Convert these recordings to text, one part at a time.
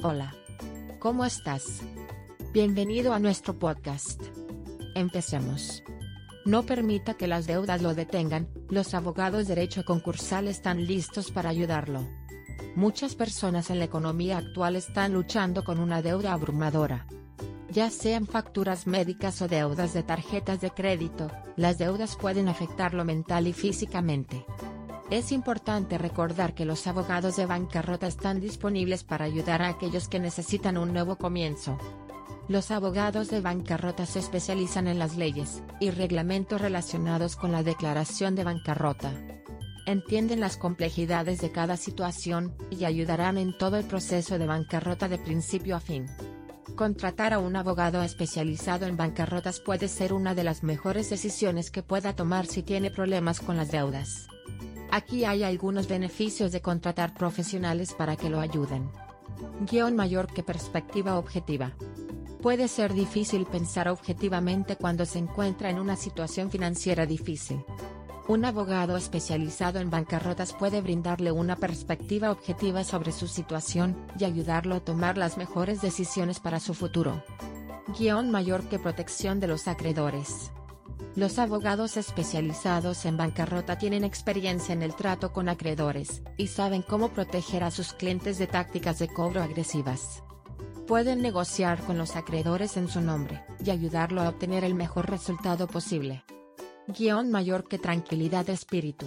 Hola. ¿Cómo estás? Bienvenido a nuestro podcast. Empecemos. No permita que las deudas lo detengan, los abogados derecho concursal están listos para ayudarlo. Muchas personas en la economía actual están luchando con una deuda abrumadora. Ya sean facturas médicas o deudas de tarjetas de crédito, las deudas pueden afectarlo mental y físicamente. Es importante recordar que los abogados de bancarrota están disponibles para ayudar a aquellos que necesitan un nuevo comienzo. Los abogados de bancarrota se especializan en las leyes y reglamentos relacionados con la declaración de bancarrota. Entienden las complejidades de cada situación y ayudarán en todo el proceso de bancarrota de principio a fin. Contratar a un abogado especializado en bancarrotas puede ser una de las mejores decisiones que pueda tomar si tiene problemas con las deudas. Aquí hay algunos beneficios de contratar profesionales para que lo ayuden. Guión mayor que perspectiva objetiva. Puede ser difícil pensar objetivamente cuando se encuentra en una situación financiera difícil. Un abogado especializado en bancarrotas puede brindarle una perspectiva objetiva sobre su situación y ayudarlo a tomar las mejores decisiones para su futuro. Guión mayor que protección de los acreedores. Los abogados especializados en bancarrota tienen experiencia en el trato con acreedores, y saben cómo proteger a sus clientes de tácticas de cobro agresivas. Pueden negociar con los acreedores en su nombre, y ayudarlo a obtener el mejor resultado posible. Guión mayor que tranquilidad de espíritu.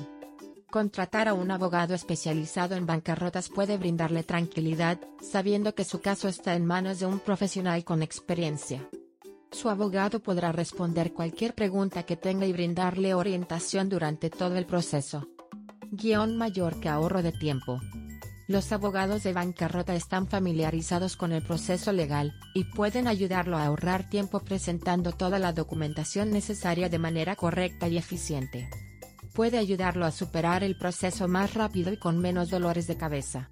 Contratar a un abogado especializado en bancarrotas puede brindarle tranquilidad, sabiendo que su caso está en manos de un profesional con experiencia. Su abogado podrá responder cualquier pregunta que tenga y brindarle orientación durante todo el proceso. Guión mayor que ahorro de tiempo. Los abogados de bancarrota están familiarizados con el proceso legal, y pueden ayudarlo a ahorrar tiempo presentando toda la documentación necesaria de manera correcta y eficiente. Puede ayudarlo a superar el proceso más rápido y con menos dolores de cabeza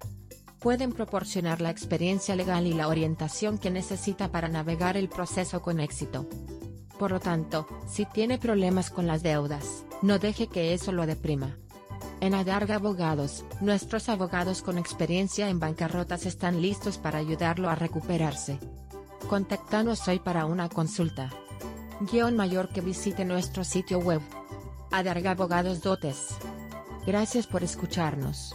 pueden proporcionar la experiencia legal y la orientación que necesita para navegar el proceso con éxito. Por lo tanto, si tiene problemas con las deudas, no deje que eso lo deprima. En Adarga Abogados, nuestros abogados con experiencia en bancarrotas están listos para ayudarlo a recuperarse. Contáctanos hoy para una consulta. Guión mayor que visite nuestro sitio web. Adarga Abogados Dotes. Gracias por escucharnos.